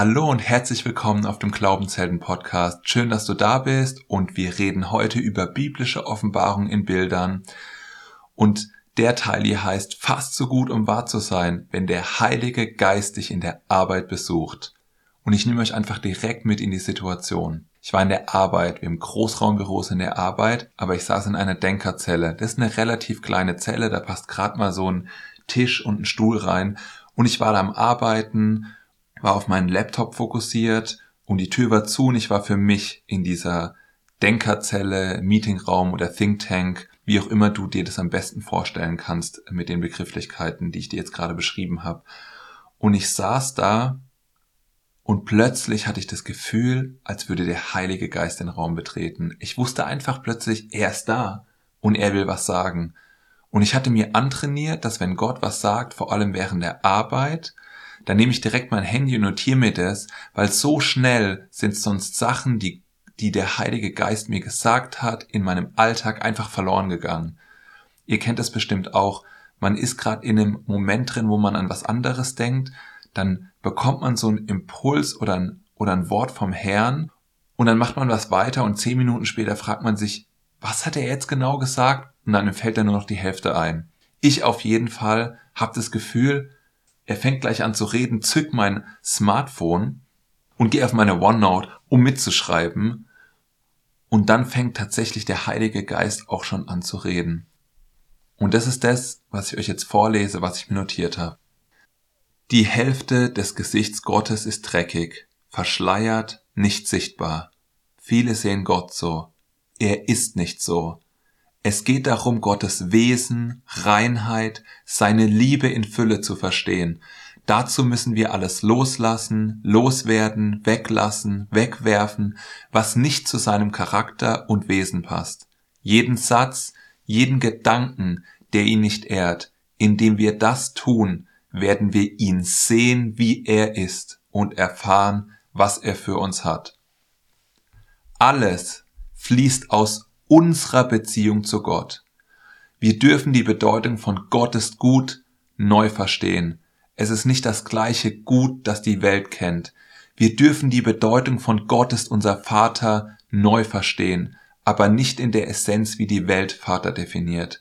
Hallo und herzlich willkommen auf dem Glaubenshelden Podcast. Schön, dass du da bist und wir reden heute über biblische Offenbarung in Bildern. Und der Teil hier heißt fast so gut, um wahr zu sein, wenn der Heilige Geist dich in der Arbeit besucht. Und ich nehme euch einfach direkt mit in die Situation. Ich war in der Arbeit, wir haben Großraumbüros in der Arbeit, aber ich saß in einer Denkerzelle. Das ist eine relativ kleine Zelle, da passt gerade mal so ein Tisch und ein Stuhl rein. Und ich war da am Arbeiten war auf meinen Laptop fokussiert und die Tür war zu und ich war für mich in dieser Denkerzelle, Meetingraum oder Think Tank, wie auch immer du dir das am besten vorstellen kannst mit den Begrifflichkeiten, die ich dir jetzt gerade beschrieben habe. Und ich saß da und plötzlich hatte ich das Gefühl, als würde der Heilige Geist den Raum betreten. Ich wusste einfach plötzlich, er ist da und er will was sagen. Und ich hatte mir antrainiert, dass wenn Gott was sagt, vor allem während der Arbeit, dann nehme ich direkt mein Handy und notiere mir das, weil so schnell sind sonst Sachen, die, die der Heilige Geist mir gesagt hat, in meinem Alltag einfach verloren gegangen. Ihr kennt das bestimmt auch. Man ist gerade in einem Moment drin, wo man an was anderes denkt, dann bekommt man so einen Impuls oder ein, oder ein Wort vom Herrn und dann macht man was weiter und zehn Minuten später fragt man sich, was hat er jetzt genau gesagt? Und dann fällt er nur noch die Hälfte ein. Ich auf jeden Fall habe das Gefühl, er fängt gleich an zu reden, zück mein Smartphone und gehe auf meine OneNote, um mitzuschreiben. Und dann fängt tatsächlich der Heilige Geist auch schon an zu reden. Und das ist das, was ich euch jetzt vorlese, was ich mir notiert habe. Die Hälfte des Gesichts Gottes ist dreckig, verschleiert, nicht sichtbar. Viele sehen Gott so. Er ist nicht so. Es geht darum, Gottes Wesen, Reinheit, seine Liebe in Fülle zu verstehen. Dazu müssen wir alles loslassen, loswerden, weglassen, wegwerfen, was nicht zu seinem Charakter und Wesen passt. Jeden Satz, jeden Gedanken, der ihn nicht ehrt, indem wir das tun, werden wir ihn sehen, wie er ist und erfahren, was er für uns hat. Alles fließt aus unserer Beziehung zu Gott. Wir dürfen die Bedeutung von Gott ist gut neu verstehen. Es ist nicht das gleiche Gut, das die Welt kennt. Wir dürfen die Bedeutung von Gott ist unser Vater neu verstehen, aber nicht in der Essenz, wie die Welt Vater definiert.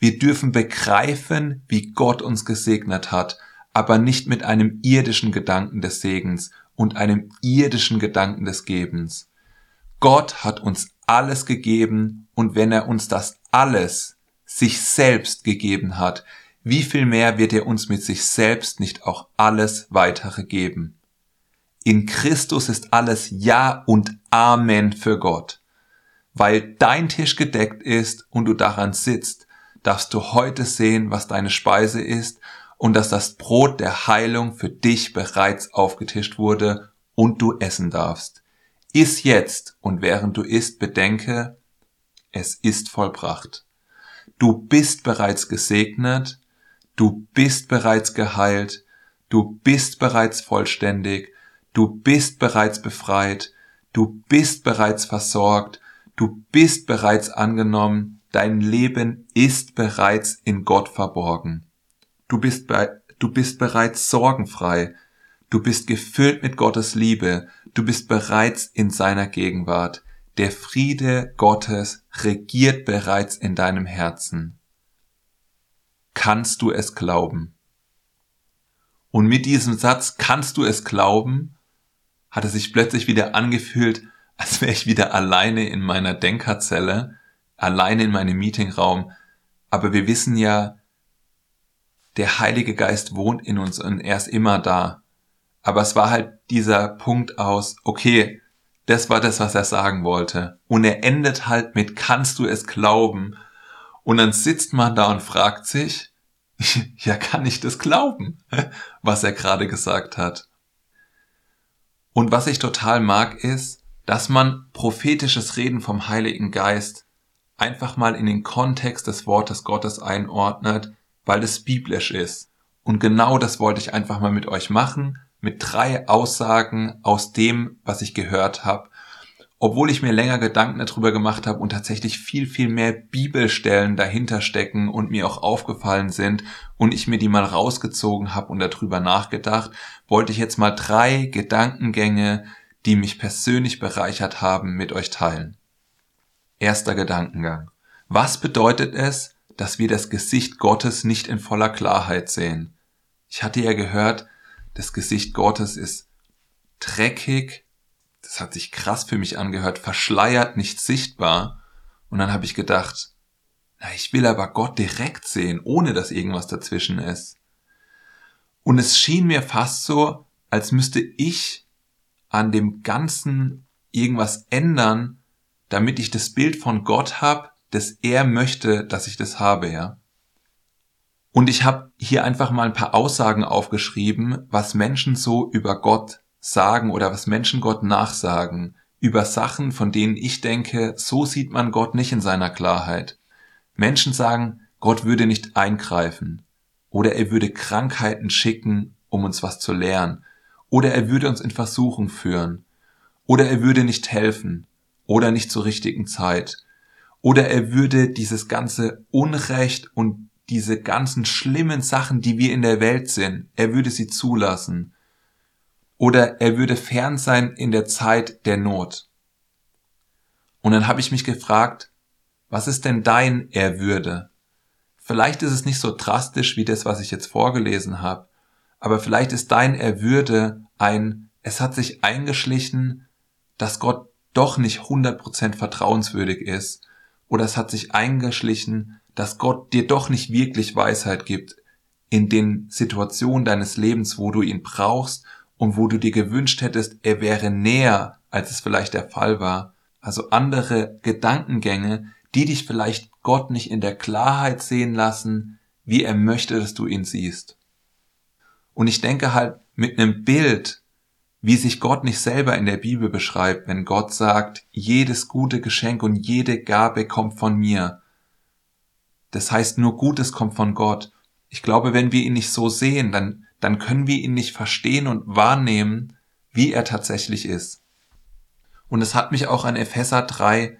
Wir dürfen begreifen, wie Gott uns gesegnet hat, aber nicht mit einem irdischen Gedanken des Segens und einem irdischen Gedanken des Gebens. Gott hat uns alles gegeben und wenn er uns das alles sich selbst gegeben hat, wie viel mehr wird er uns mit sich selbst nicht auch alles weitere geben? In Christus ist alles Ja und Amen für Gott. Weil dein Tisch gedeckt ist und du daran sitzt, darfst du heute sehen, was deine Speise ist und dass das Brot der Heilung für dich bereits aufgetischt wurde und du essen darfst. Iss jetzt. Und während du isst, bedenke, es ist vollbracht. Du bist bereits gesegnet, du bist bereits geheilt, du bist bereits vollständig, du bist bereits befreit, du bist bereits versorgt, du bist bereits angenommen, dein Leben ist bereits in Gott verborgen. Du bist, du bist bereits sorgenfrei, Du bist gefüllt mit Gottes Liebe. Du bist bereits in seiner Gegenwart. Der Friede Gottes regiert bereits in deinem Herzen. Kannst du es glauben? Und mit diesem Satz, kannst du es glauben, hat es sich plötzlich wieder angefühlt, als wäre ich wieder alleine in meiner Denkerzelle, alleine in meinem Meetingraum. Aber wir wissen ja, der Heilige Geist wohnt in uns und er ist immer da. Aber es war halt dieser Punkt aus, okay, das war das, was er sagen wollte. Und er endet halt mit, kannst du es glauben? Und dann sitzt man da und fragt sich, ja, kann ich das glauben, was er gerade gesagt hat? Und was ich total mag, ist, dass man prophetisches Reden vom Heiligen Geist einfach mal in den Kontext des Wortes Gottes einordnet, weil es biblisch ist. Und genau das wollte ich einfach mal mit euch machen mit drei Aussagen aus dem, was ich gehört habe. obwohl ich mir länger Gedanken darüber gemacht habe und tatsächlich viel, viel mehr Bibelstellen dahinter stecken und mir auch aufgefallen sind und ich mir die mal rausgezogen habe und darüber nachgedacht, wollte ich jetzt mal drei Gedankengänge, die mich persönlich bereichert haben, mit euch teilen. Erster Gedankengang. Was bedeutet es, dass wir das Gesicht Gottes nicht in voller Klarheit sehen? Ich hatte ja gehört, das Gesicht Gottes ist dreckig, das hat sich krass für mich angehört, verschleiert, nicht sichtbar. Und dann habe ich gedacht, na, ich will aber Gott direkt sehen, ohne dass irgendwas dazwischen ist. Und es schien mir fast so, als müsste ich an dem Ganzen irgendwas ändern, damit ich das Bild von Gott habe, das er möchte, dass ich das habe, ja. Und ich habe hier einfach mal ein paar Aussagen aufgeschrieben, was Menschen so über Gott sagen oder was Menschen Gott nachsagen, über Sachen, von denen ich denke, so sieht man Gott nicht in seiner Klarheit. Menschen sagen, Gott würde nicht eingreifen oder er würde Krankheiten schicken, um uns was zu lernen oder er würde uns in Versuchung führen oder er würde nicht helfen oder nicht zur richtigen Zeit oder er würde dieses ganze Unrecht und diese ganzen schlimmen Sachen, die wir in der Welt sind, er würde sie zulassen oder er würde fern sein in der Zeit der Not. Und dann habe ich mich gefragt, was ist denn dein Er würde? Vielleicht ist es nicht so drastisch wie das, was ich jetzt vorgelesen habe, aber vielleicht ist dein Er würde ein, es hat sich eingeschlichen, dass Gott doch nicht 100% vertrauenswürdig ist, oder es hat sich eingeschlichen, dass Gott dir doch nicht wirklich Weisheit gibt in den Situationen deines Lebens, wo du ihn brauchst und wo du dir gewünscht hättest, er wäre näher, als es vielleicht der Fall war. Also andere Gedankengänge, die dich vielleicht Gott nicht in der Klarheit sehen lassen, wie er möchte, dass du ihn siehst. Und ich denke halt mit einem Bild, wie sich Gott nicht selber in der Bibel beschreibt, wenn Gott sagt, jedes gute Geschenk und jede Gabe kommt von mir. Das heißt, nur Gutes kommt von Gott. Ich glaube, wenn wir ihn nicht so sehen, dann dann können wir ihn nicht verstehen und wahrnehmen, wie er tatsächlich ist. Und es hat mich auch an Epheser 3,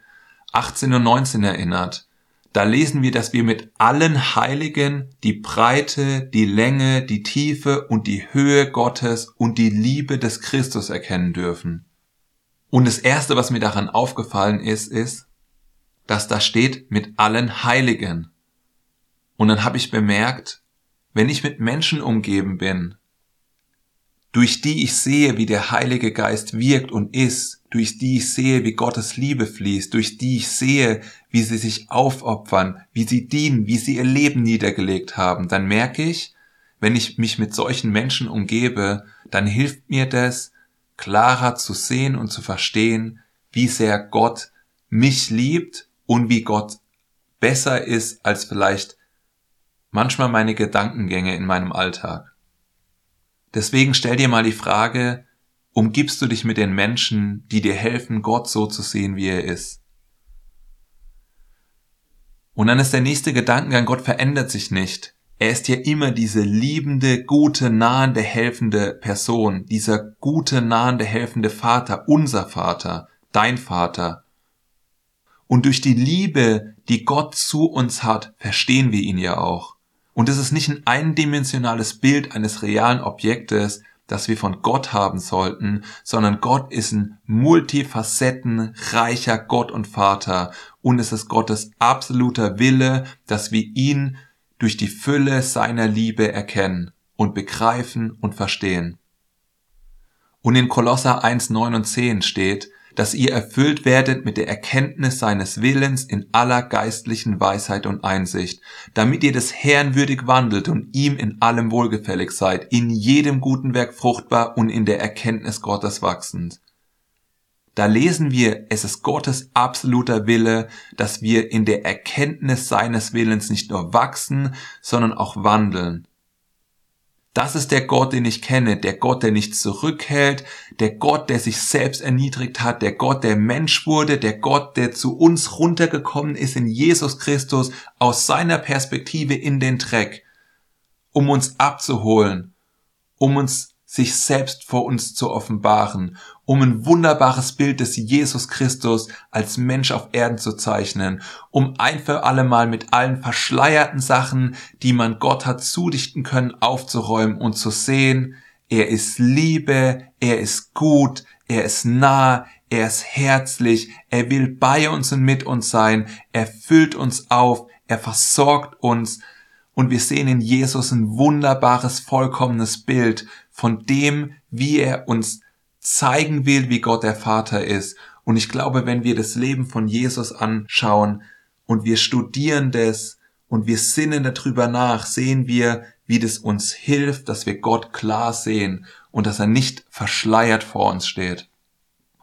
18 und 19 erinnert. Da lesen wir, dass wir mit allen Heiligen die Breite, die Länge, die Tiefe und die Höhe Gottes und die Liebe des Christus erkennen dürfen. Und das Erste, was mir daran aufgefallen ist, ist, dass da steht mit allen Heiligen. Und dann habe ich bemerkt, wenn ich mit Menschen umgeben bin, durch die ich sehe, wie der Heilige Geist wirkt und ist, durch die ich sehe, wie Gottes Liebe fließt, durch die ich sehe, wie sie sich aufopfern, wie sie dienen, wie sie ihr Leben niedergelegt haben, dann merke ich, wenn ich mich mit solchen Menschen umgebe, dann hilft mir das, klarer zu sehen und zu verstehen, wie sehr Gott mich liebt und wie Gott besser ist als vielleicht manchmal meine Gedankengänge in meinem Alltag. Deswegen stell dir mal die Frage, umgibst du dich mit den Menschen, die dir helfen, Gott so zu sehen, wie er ist? Und dann ist der nächste Gedankengang, Gott verändert sich nicht. Er ist ja immer diese liebende, gute, nahende, helfende Person, dieser gute, nahende, helfende Vater, unser Vater, dein Vater. Und durch die Liebe, die Gott zu uns hat, verstehen wir ihn ja auch. Und es ist nicht ein eindimensionales Bild eines realen Objektes, das wir von Gott haben sollten, sondern Gott ist ein multifacettenreicher Gott und Vater und es ist Gottes absoluter Wille, dass wir ihn durch die Fülle seiner Liebe erkennen und begreifen und verstehen. Und in Kolosser 1, 9 und 10 steht, dass ihr erfüllt werdet mit der Erkenntnis seines Willens in aller geistlichen Weisheit und Einsicht, damit ihr des Herrn würdig wandelt und ihm in allem wohlgefällig seid, in jedem guten Werk fruchtbar und in der Erkenntnis Gottes wachsend. Da lesen wir, es ist Gottes absoluter Wille, dass wir in der Erkenntnis seines Willens nicht nur wachsen, sondern auch wandeln. Das ist der Gott, den ich kenne, der Gott, der nicht zurückhält, der Gott, der sich selbst erniedrigt hat, der Gott, der Mensch wurde, der Gott, der zu uns runtergekommen ist in Jesus Christus aus seiner Perspektive in den Dreck, um uns abzuholen, um uns sich selbst vor uns zu offenbaren, um ein wunderbares Bild des Jesus Christus als Mensch auf Erden zu zeichnen, um ein für alle Mal mit allen verschleierten Sachen, die man Gott hat zudichten können, aufzuräumen und zu sehen, er ist Liebe, er ist gut, er ist nah, er ist herzlich, er will bei uns und mit uns sein, er füllt uns auf, er versorgt uns und wir sehen in Jesus ein wunderbares, vollkommenes Bild von dem, wie er uns zeigen will, wie Gott der Vater ist. Und ich glaube, wenn wir das Leben von Jesus anschauen und wir studieren das und wir sinnen darüber nach, sehen wir, wie das uns hilft, dass wir Gott klar sehen und dass er nicht verschleiert vor uns steht.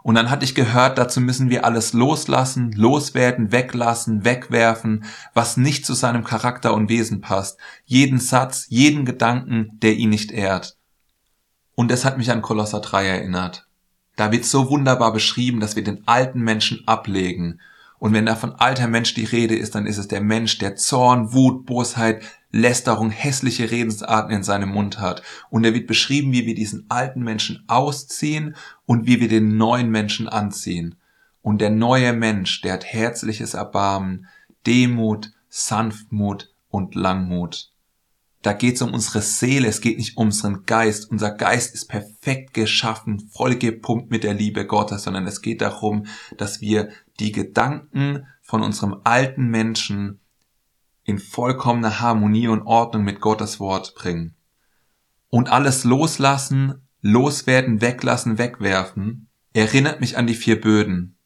Und dann hatte ich gehört, dazu müssen wir alles loslassen, loswerden, weglassen, wegwerfen, was nicht zu seinem Charakter und Wesen passt. Jeden Satz, jeden Gedanken, der ihn nicht ehrt. Und es hat mich an Kolosser 3 erinnert. Da wird so wunderbar beschrieben, dass wir den alten Menschen ablegen. Und wenn da von alter Mensch die Rede ist, dann ist es der Mensch, der Zorn, Wut, Bosheit, Lästerung, hässliche Redensarten in seinem Mund hat. Und er wird beschrieben, wie wir diesen alten Menschen ausziehen und wie wir den neuen Menschen anziehen. Und der neue Mensch, der hat herzliches Erbarmen, Demut, Sanftmut und Langmut. Da geht es um unsere Seele, es geht nicht um unseren Geist. Unser Geist ist perfekt geschaffen, vollgepumpt mit der Liebe Gottes, sondern es geht darum, dass wir die Gedanken von unserem alten Menschen in vollkommener Harmonie und Ordnung mit Gottes Wort bringen. Und alles loslassen, loswerden, weglassen, wegwerfen, erinnert mich an die vier Böden.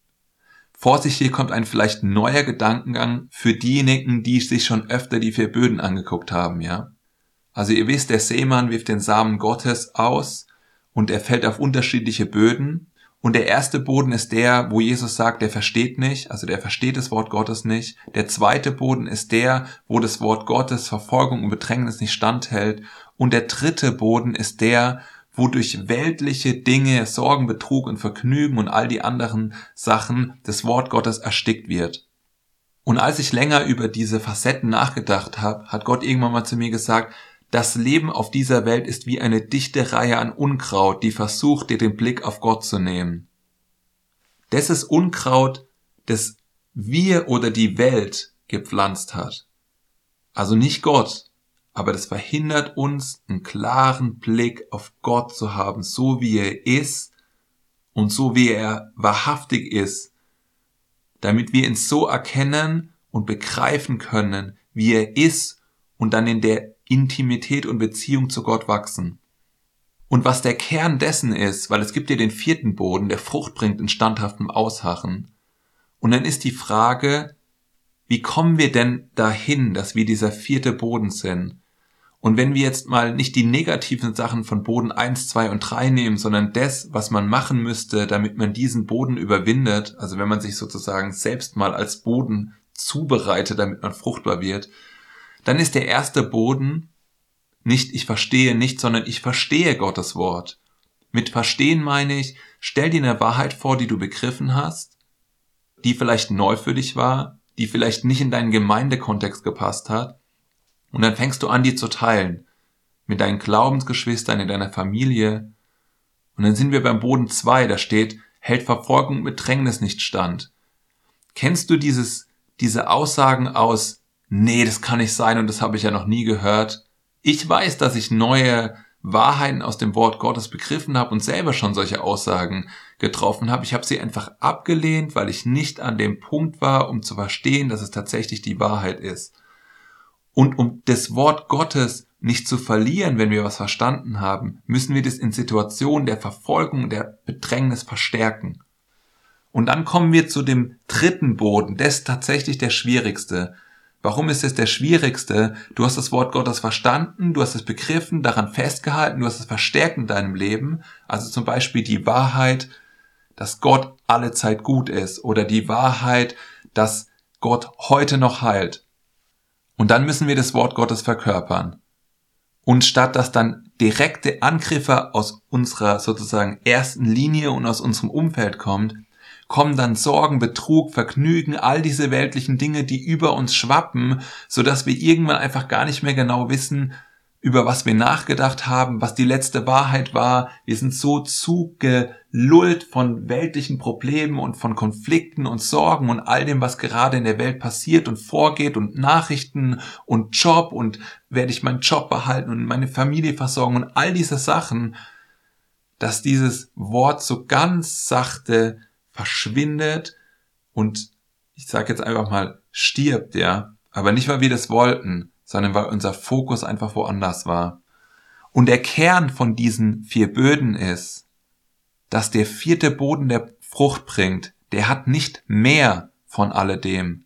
Vorsicht, hier kommt ein vielleicht neuer Gedankengang für diejenigen, die sich schon öfter die vier Böden angeguckt haben, ja? Also ihr wisst, der Seemann wirft den Samen Gottes aus und er fällt auf unterschiedliche Böden und der erste Boden ist der, wo Jesus sagt, der versteht nicht, also der versteht das Wort Gottes nicht. Der zweite Boden ist der, wo das Wort Gottes Verfolgung und Bedrängnis nicht standhält. Und der dritte Boden ist der, wo durch weltliche Dinge, Sorgen, Betrug und Vergnügen und all die anderen Sachen das Wort Gottes erstickt wird. Und als ich länger über diese Facetten nachgedacht habe, hat Gott irgendwann mal zu mir gesagt, das Leben auf dieser Welt ist wie eine dichte Reihe an Unkraut, die versucht, dir den Blick auf Gott zu nehmen. Das ist Unkraut, das wir oder die Welt gepflanzt hat. Also nicht Gott, aber das verhindert uns, einen klaren Blick auf Gott zu haben, so wie er ist und so wie er wahrhaftig ist, damit wir ihn so erkennen und begreifen können, wie er ist und dann in der Intimität und Beziehung zu Gott wachsen. Und was der Kern dessen ist, weil es gibt ja den vierten Boden, der Frucht bringt in standhaftem Ausharren. Und dann ist die Frage, wie kommen wir denn dahin, dass wir dieser vierte Boden sind? Und wenn wir jetzt mal nicht die negativen Sachen von Boden 1, 2 und 3 nehmen, sondern das, was man machen müsste, damit man diesen Boden überwindet, also wenn man sich sozusagen selbst mal als Boden zubereitet, damit man fruchtbar wird, dann ist der erste Boden nicht ich verstehe nicht, sondern ich verstehe Gottes Wort. Mit verstehen meine ich, stell dir eine Wahrheit vor, die du begriffen hast, die vielleicht neu für dich war, die vielleicht nicht in deinen Gemeindekontext gepasst hat, und dann fängst du an, die zu teilen. Mit deinen Glaubensgeschwistern, in deiner Familie. Und dann sind wir beim Boden zwei, da steht, hält Verfolgung mit Drängnis nicht stand. Kennst du dieses, diese Aussagen aus nee, das kann nicht sein und das habe ich ja noch nie gehört. Ich weiß, dass ich neue Wahrheiten aus dem Wort Gottes begriffen habe und selber schon solche Aussagen getroffen habe. Ich habe sie einfach abgelehnt, weil ich nicht an dem Punkt war, um zu verstehen, dass es tatsächlich die Wahrheit ist. Und um das Wort Gottes nicht zu verlieren, wenn wir was verstanden haben, müssen wir das in Situationen der Verfolgung, der Bedrängnis verstärken. Und dann kommen wir zu dem dritten Boden, das ist tatsächlich der schwierigste. Warum ist es der schwierigste? Du hast das Wort Gottes verstanden, du hast es begriffen, daran festgehalten, du hast es verstärkt in deinem Leben. Also zum Beispiel die Wahrheit, dass Gott alle Zeit gut ist oder die Wahrheit, dass Gott heute noch heilt. Und dann müssen wir das Wort Gottes verkörpern. Und statt dass dann direkte Angriffe aus unserer sozusagen ersten Linie und aus unserem Umfeld kommt, kommen dann Sorgen, Betrug, Vergnügen, all diese weltlichen Dinge, die über uns schwappen, so dass wir irgendwann einfach gar nicht mehr genau wissen, über was wir nachgedacht haben, was die letzte Wahrheit war. Wir sind so zugelullt von weltlichen Problemen und von Konflikten und Sorgen und all dem, was gerade in der Welt passiert und vorgeht und Nachrichten und Job und werde ich meinen Job behalten und meine Familie versorgen und all diese Sachen, dass dieses Wort so ganz sachte verschwindet und ich sage jetzt einfach mal stirbt, ja, aber nicht weil wir das wollten, sondern weil unser Fokus einfach woanders war. Und der Kern von diesen vier Böden ist, dass der vierte Boden der Frucht bringt, der hat nicht mehr von alledem,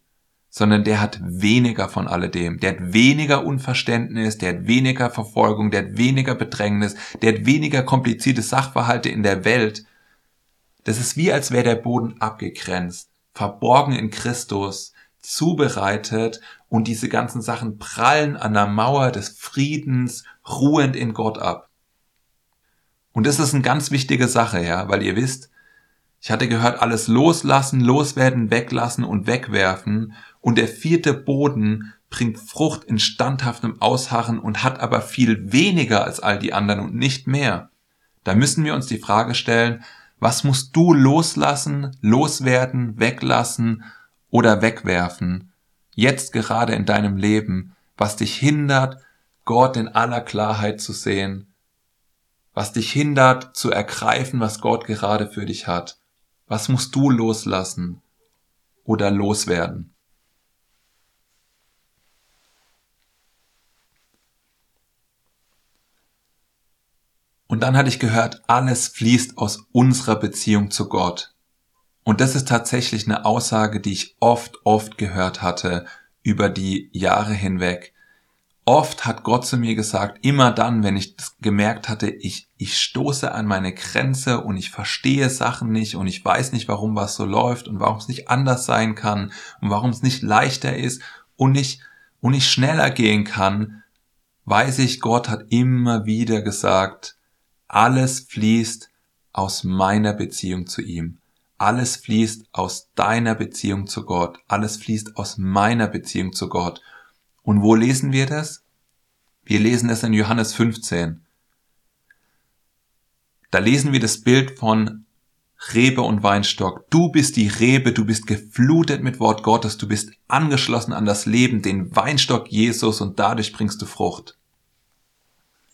sondern der hat weniger von alledem. Der hat weniger Unverständnis, der hat weniger Verfolgung, der hat weniger Bedrängnis, der hat weniger komplizierte Sachverhalte in der Welt. Das ist wie als wäre der Boden abgegrenzt, verborgen in Christus, zubereitet und diese ganzen Sachen prallen an der Mauer des Friedens ruhend in Gott ab. Und das ist eine ganz wichtige Sache, ja, weil ihr wisst, ich hatte gehört, alles loslassen, loswerden, weglassen und wegwerfen. Und der vierte Boden bringt Frucht in standhaftem Ausharren und hat aber viel weniger als all die anderen und nicht mehr. Da müssen wir uns die Frage stellen, was musst du loslassen, loswerden, weglassen oder wegwerfen, jetzt gerade in deinem Leben, was dich hindert, Gott in aller Klarheit zu sehen, was dich hindert zu ergreifen, was Gott gerade für dich hat. Was musst du loslassen oder loswerden? Dann hatte ich gehört, alles fließt aus unserer Beziehung zu Gott. Und das ist tatsächlich eine Aussage, die ich oft, oft gehört hatte über die Jahre hinweg. Oft hat Gott zu mir gesagt, immer dann, wenn ich gemerkt hatte, ich, ich stoße an meine Grenze und ich verstehe Sachen nicht und ich weiß nicht, warum was so läuft und warum es nicht anders sein kann und warum es nicht leichter ist und nicht, und nicht schneller gehen kann, weiß ich, Gott hat immer wieder gesagt, alles fließt aus meiner Beziehung zu ihm. Alles fließt aus deiner Beziehung zu Gott. Alles fließt aus meiner Beziehung zu Gott. Und wo lesen wir das? Wir lesen es in Johannes 15. Da lesen wir das Bild von Rebe und Weinstock. Du bist die Rebe, du bist geflutet mit Wort Gottes, du bist angeschlossen an das Leben, den Weinstock Jesus und dadurch bringst du Frucht.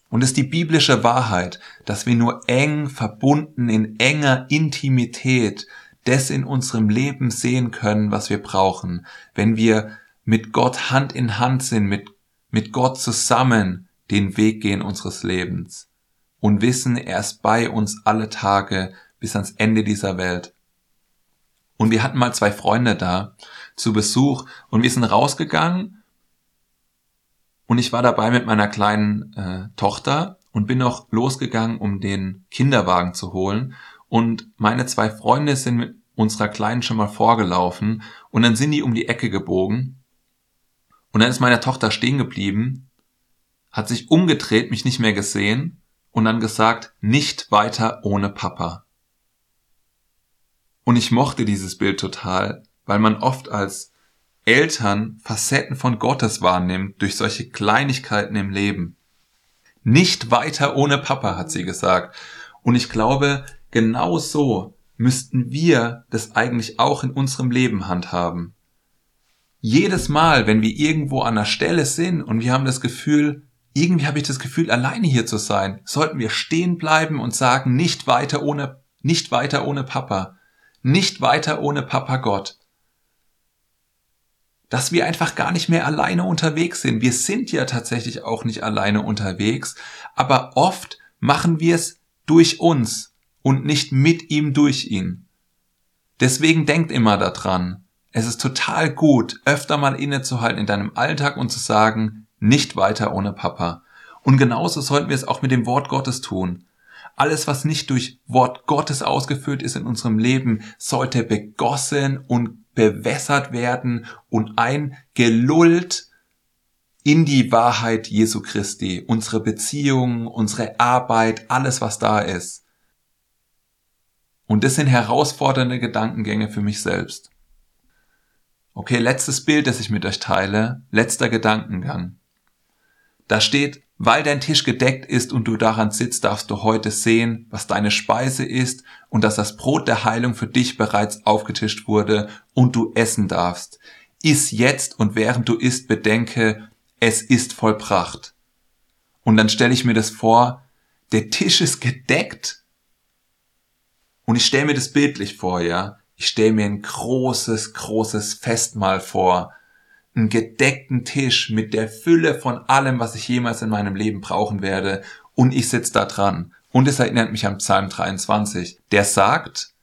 Und es ist die biblische Wahrheit, dass wir nur eng verbunden in enger Intimität das in unserem Leben sehen können, was wir brauchen, wenn wir mit Gott Hand in Hand sind, mit, mit Gott zusammen den Weg gehen unseres Lebens und wissen, er ist bei uns alle Tage bis ans Ende dieser Welt. Und wir hatten mal zwei Freunde da zu Besuch und wir sind rausgegangen und ich war dabei mit meiner kleinen äh, Tochter und bin noch losgegangen, um den Kinderwagen zu holen. Und meine zwei Freunde sind mit unserer Kleinen schon mal vorgelaufen und dann sind die um die Ecke gebogen. Und dann ist meine Tochter stehen geblieben, hat sich umgedreht, mich nicht mehr gesehen und dann gesagt, nicht weiter ohne Papa. Und ich mochte dieses Bild total, weil man oft als Eltern Facetten von Gottes wahrnimmt durch solche Kleinigkeiten im Leben. Nicht weiter ohne Papa, hat sie gesagt. Und ich glaube, genau so müssten wir das eigentlich auch in unserem Leben handhaben. Jedes Mal, wenn wir irgendwo an der Stelle sind und wir haben das Gefühl, irgendwie habe ich das Gefühl, alleine hier zu sein, sollten wir stehen bleiben und sagen, nicht weiter ohne, nicht weiter ohne Papa, nicht weiter ohne Papa Gott dass wir einfach gar nicht mehr alleine unterwegs sind. Wir sind ja tatsächlich auch nicht alleine unterwegs, aber oft machen wir es durch uns und nicht mit ihm durch ihn. Deswegen denkt immer daran, es ist total gut, öfter mal innezuhalten in deinem Alltag und zu sagen, nicht weiter ohne Papa. Und genauso sollten wir es auch mit dem Wort Gottes tun. Alles, was nicht durch Wort Gottes ausgeführt ist in unserem Leben, sollte begossen und bewässert werden und eingelullt in die Wahrheit Jesu Christi, unsere Beziehungen, unsere Arbeit, alles was da ist. Und das sind herausfordernde Gedankengänge für mich selbst. Okay, letztes Bild, das ich mit euch teile, letzter Gedankengang. Da steht, weil dein Tisch gedeckt ist und du daran sitzt, darfst du heute sehen, was deine Speise ist und dass das Brot der Heilung für dich bereits aufgetischt wurde und du essen darfst. Iss jetzt und während du isst, bedenke, es ist vollbracht. Und dann stelle ich mir das vor, der Tisch ist gedeckt. Und ich stelle mir das bildlich vor, ja. Ich stelle mir ein großes, großes Festmahl vor. Einen gedeckten Tisch mit der Fülle von allem, was ich jemals in meinem Leben brauchen werde. Und ich sitze da dran. Und es erinnert mich an Psalm 23. Der sagt,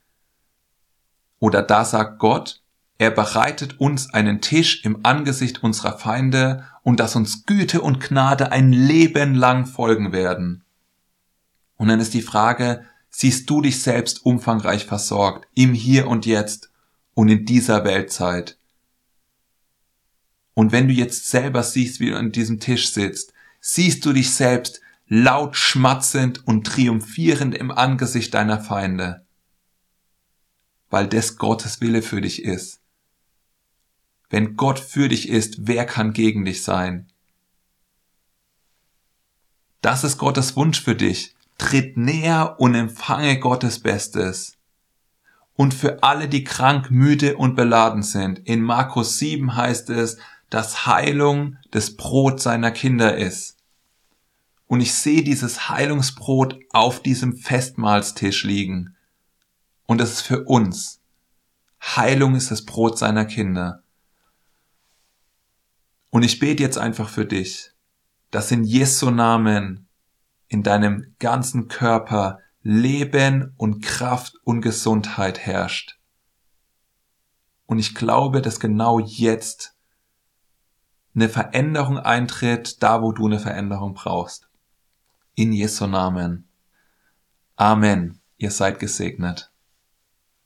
oder da sagt Gott, er bereitet uns einen Tisch im Angesicht unserer Feinde und dass uns Güte und Gnade ein Leben lang folgen werden. Und dann ist die Frage, siehst du dich selbst umfangreich versorgt im Hier und Jetzt und in dieser Weltzeit? Und wenn du jetzt selber siehst, wie du an diesem Tisch sitzt, siehst du dich selbst laut schmatzend und triumphierend im Angesicht deiner Feinde, weil das Gottes Wille für dich ist. Wenn Gott für dich ist, wer kann gegen dich sein? Das ist Gottes Wunsch für dich. Tritt näher und empfange Gottes Bestes. Und für alle, die krank, müde und beladen sind, in Markus 7 heißt es, dass Heilung das Brot seiner Kinder ist. Und ich sehe dieses Heilungsbrot auf diesem Festmahlstisch liegen. Und es ist für uns. Heilung ist das Brot seiner Kinder. Und ich bete jetzt einfach für dich, dass in Jesu Namen in deinem ganzen Körper Leben und Kraft und Gesundheit herrscht. Und ich glaube, dass genau jetzt eine Veränderung eintritt, da wo du eine Veränderung brauchst. In Jesu Namen. Amen. Ihr seid gesegnet.